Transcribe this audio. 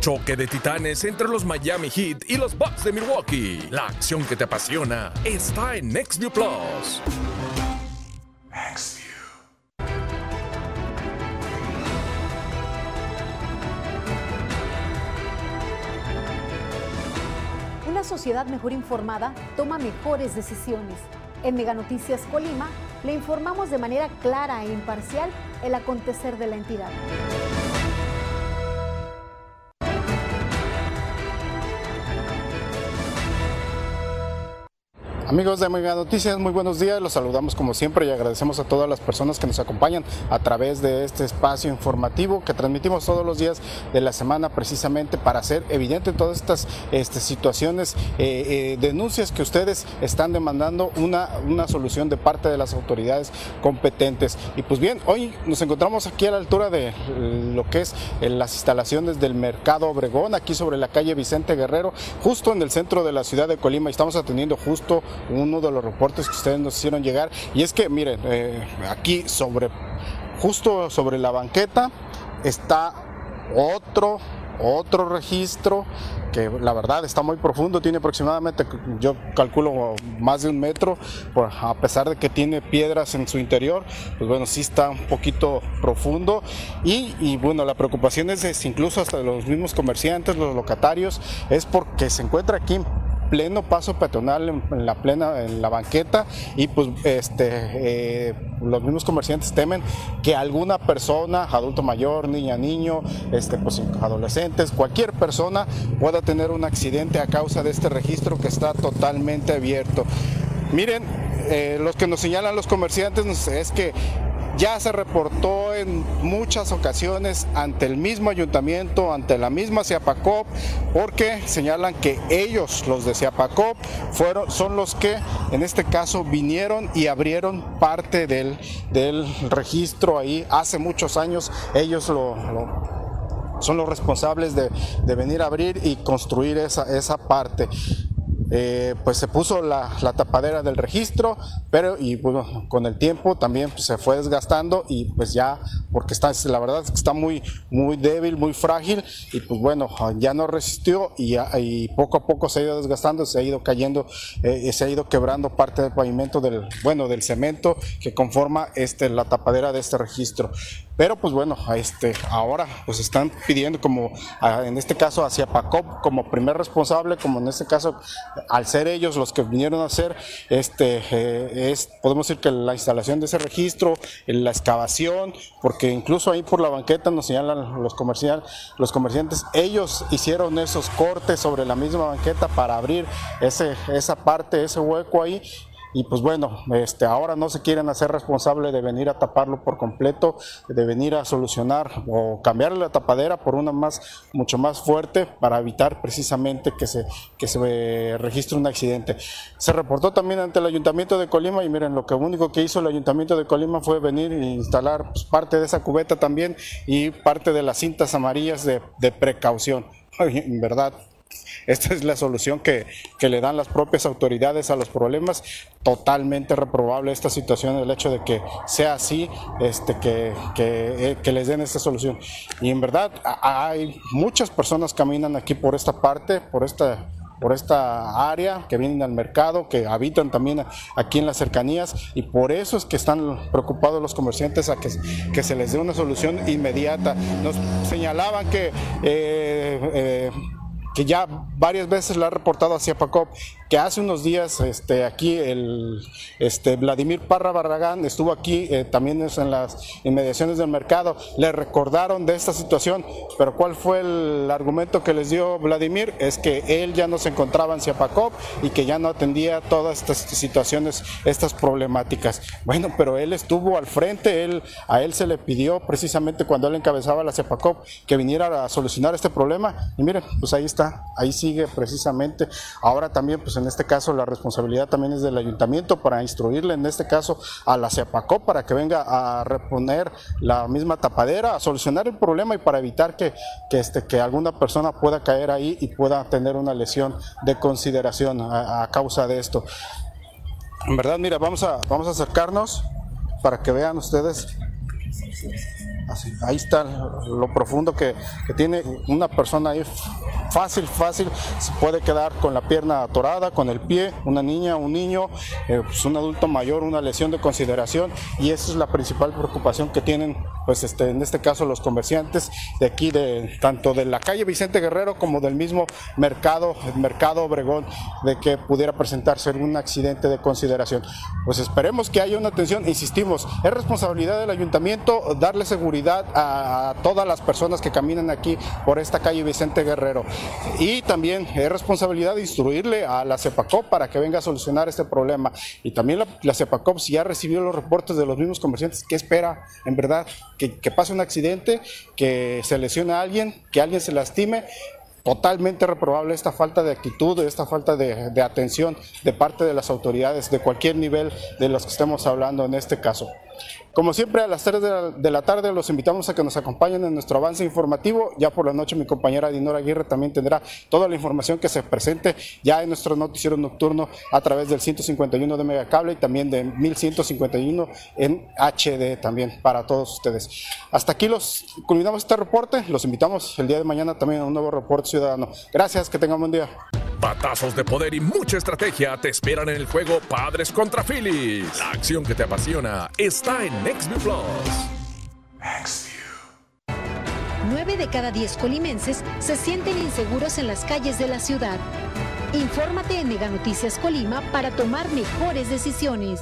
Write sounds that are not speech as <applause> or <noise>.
Choque de titanes entre los Miami Heat y los Bucks de Milwaukee. La acción que te apasiona está en NextView Plus. Una sociedad mejor informada toma mejores decisiones. En Mega Noticias Colima le informamos de manera clara e imparcial el acontecer de la entidad. Amigos de Mega Noticias, muy buenos días. Los saludamos como siempre y agradecemos a todas las personas que nos acompañan a través de este espacio informativo que transmitimos todos los días de la semana precisamente para hacer evidente todas estas este, situaciones, eh, eh, denuncias que ustedes están demandando una, una solución de parte de las autoridades competentes. Y pues bien, hoy nos encontramos aquí a la altura de lo que es eh, las instalaciones del Mercado Obregón, aquí sobre la calle Vicente Guerrero, justo en el centro de la ciudad de Colima. Estamos atendiendo justo uno de los reportes que ustedes nos hicieron llegar. Y es que, miren, eh, aquí sobre, justo sobre la banqueta está otro otro registro que la verdad está muy profundo, tiene aproximadamente, yo calculo más de un metro, a pesar de que tiene piedras en su interior, pues bueno, sí está un poquito profundo y, bueno, la preocupación es, es incluso hasta los mismos comerciantes, los locatarios, es porque se encuentra aquí pleno paso peatonal en, la plena en la banqueta y pues este eh, los mismos comerciantes temen que alguna persona, adulto mayor, niña, niño, este pues adolescentes, cualquier persona pueda tener un accidente a causa de este registro que está totalmente abierto. Miren, eh, los que nos señalan los comerciantes es que ya se reportó en muchas ocasiones ante el mismo ayuntamiento, ante la misma Ciapacop, porque señalan que ellos, los de Ciapacop, fueron, son los que en este caso vinieron y abrieron parte del, del registro ahí hace muchos años. Ellos lo, son los responsables de, de, venir a abrir y construir esa, esa parte. Eh, pues se puso la, tapadera del registro, pero y bueno, con el tiempo también se fue desgastando y pues ya, porque está, la verdad es que está muy, muy débil, muy frágil y pues bueno, ya no resistió y, y poco a poco se ha ido desgastando, se ha ido cayendo, eh, se ha ido quebrando parte del pavimento del, bueno, del cemento que conforma este, la tapadera de este registro. Pero pues bueno, este, ahora pues están pidiendo como en este caso hacia PACOP como primer responsable, como en este caso al ser ellos los que vinieron a hacer, este, eh, es, podemos decir que la instalación de ese registro, la excavación, porque incluso ahí por la banqueta nos señalan los, comercial, los comerciantes, ellos hicieron esos cortes sobre la misma banqueta para abrir ese, esa parte, ese hueco ahí y pues bueno, este, ahora no se quieren hacer responsable de venir a taparlo por completo, de venir a solucionar o cambiarle la tapadera por una más, mucho más fuerte para evitar precisamente que se, que se registre un accidente. Se reportó también ante el Ayuntamiento de Colima y miren, lo que único que hizo el Ayuntamiento de Colima fue venir e instalar pues, parte de esa cubeta también y parte de las cintas amarillas de, de precaución. <laughs> En verdad, esta es la solución que, le dan las propias autoridades a los problemas. Totalmente reprobable esta situación, el hecho de que sea así, este, que, que, eh, que les den esta solución. Y en verdad hay muchas personas que caminan aquí por esta parte, por esta por esta área, que vienen al mercado, que habitan también aquí en las cercanías y por eso es que están preocupados los comerciantes a que, que se les dé una solución inmediata. Nos señalaban que eh, eh, que ya varias veces la ha reportado hacia Pacop, que hace unos días este, aquí el este, Vladimir Parra Barragán estuvo aquí eh, también en las inmediaciones del mercado, le recordaron de esta situación, pero ¿cuál fue el argumento que les dio Vladimir? Es que él ya no se encontraba en Ciapacop y que ya no atendía todas estas situaciones, estas problemáticas. Bueno, pero él estuvo al frente, él, a él se le pidió precisamente cuando él encabezaba la Ciapacop que viniera a solucionar este problema y miren, pues ahí está, ahí sigue precisamente. Ahora también pues en este caso la responsabilidad también es del ayuntamiento para instruirle en este caso a la CEPACO para que venga a reponer la misma tapadera, a solucionar el problema y para evitar que, este, que alguna persona pueda caer ahí y pueda tener una lesión de consideración a, causa de esto. En verdad, mira, vamos a, vamos a acercarnos para que vean ustedes. ahí está lo profundo que, tiene una persona ahí fácil, fácil, se puede quedar con la pierna atorada, con el pie, una niña, un niño, eh, pues un adulto mayor, una lesión de consideración y esa es la principal preocupación que tienen, pues este, en este caso los comerciantes de aquí, de tanto de la calle Vicente Guerrero como del mismo mercado, el mercado Obregón, de que pudiera presentarse algún accidente de consideración. Pues esperemos que haya una atención, insistimos, es responsabilidad del ayuntamiento darle seguridad a, todas las personas que caminan aquí por esta calle Vicente Guerrero. Y también es responsabilidad de instruirle a la CEPACOP para que venga a solucionar este problema. Y también la, la CEPACOP, si ya recibió los reportes de los mismos comerciantes, ¿qué espera en verdad? Que, pase un accidente, que se lesione a alguien, que alguien se lastime totalmente reprobable esta falta de actitud, esta falta de, de, atención de parte de las autoridades de cualquier nivel de los que estemos hablando en este caso. Como siempre, a las 3 de la, tarde los invitamos a que nos acompañen en nuestro avance informativo. Ya por la noche mi compañera Dinora Aguirre también tendrá toda la información que se presente ya en nuestro noticiero nocturno a través del 151 de Megacable y también de 1151 en HD también para todos ustedes. Hasta aquí los culminamos este reporte. Los invitamos el día de mañana también a un nuevo reporte ciudadano. Gracias, que tengan buen día. Batazos de poder y mucha estrategia te esperan en el juego Padres contra Phillies. La acción que te apasiona está en NextView Plus. Nueve de cada diez colimenses se sienten inseguros en las calles de la ciudad. Infórmate en Mega Noticias Colima para tomar mejores decisiones.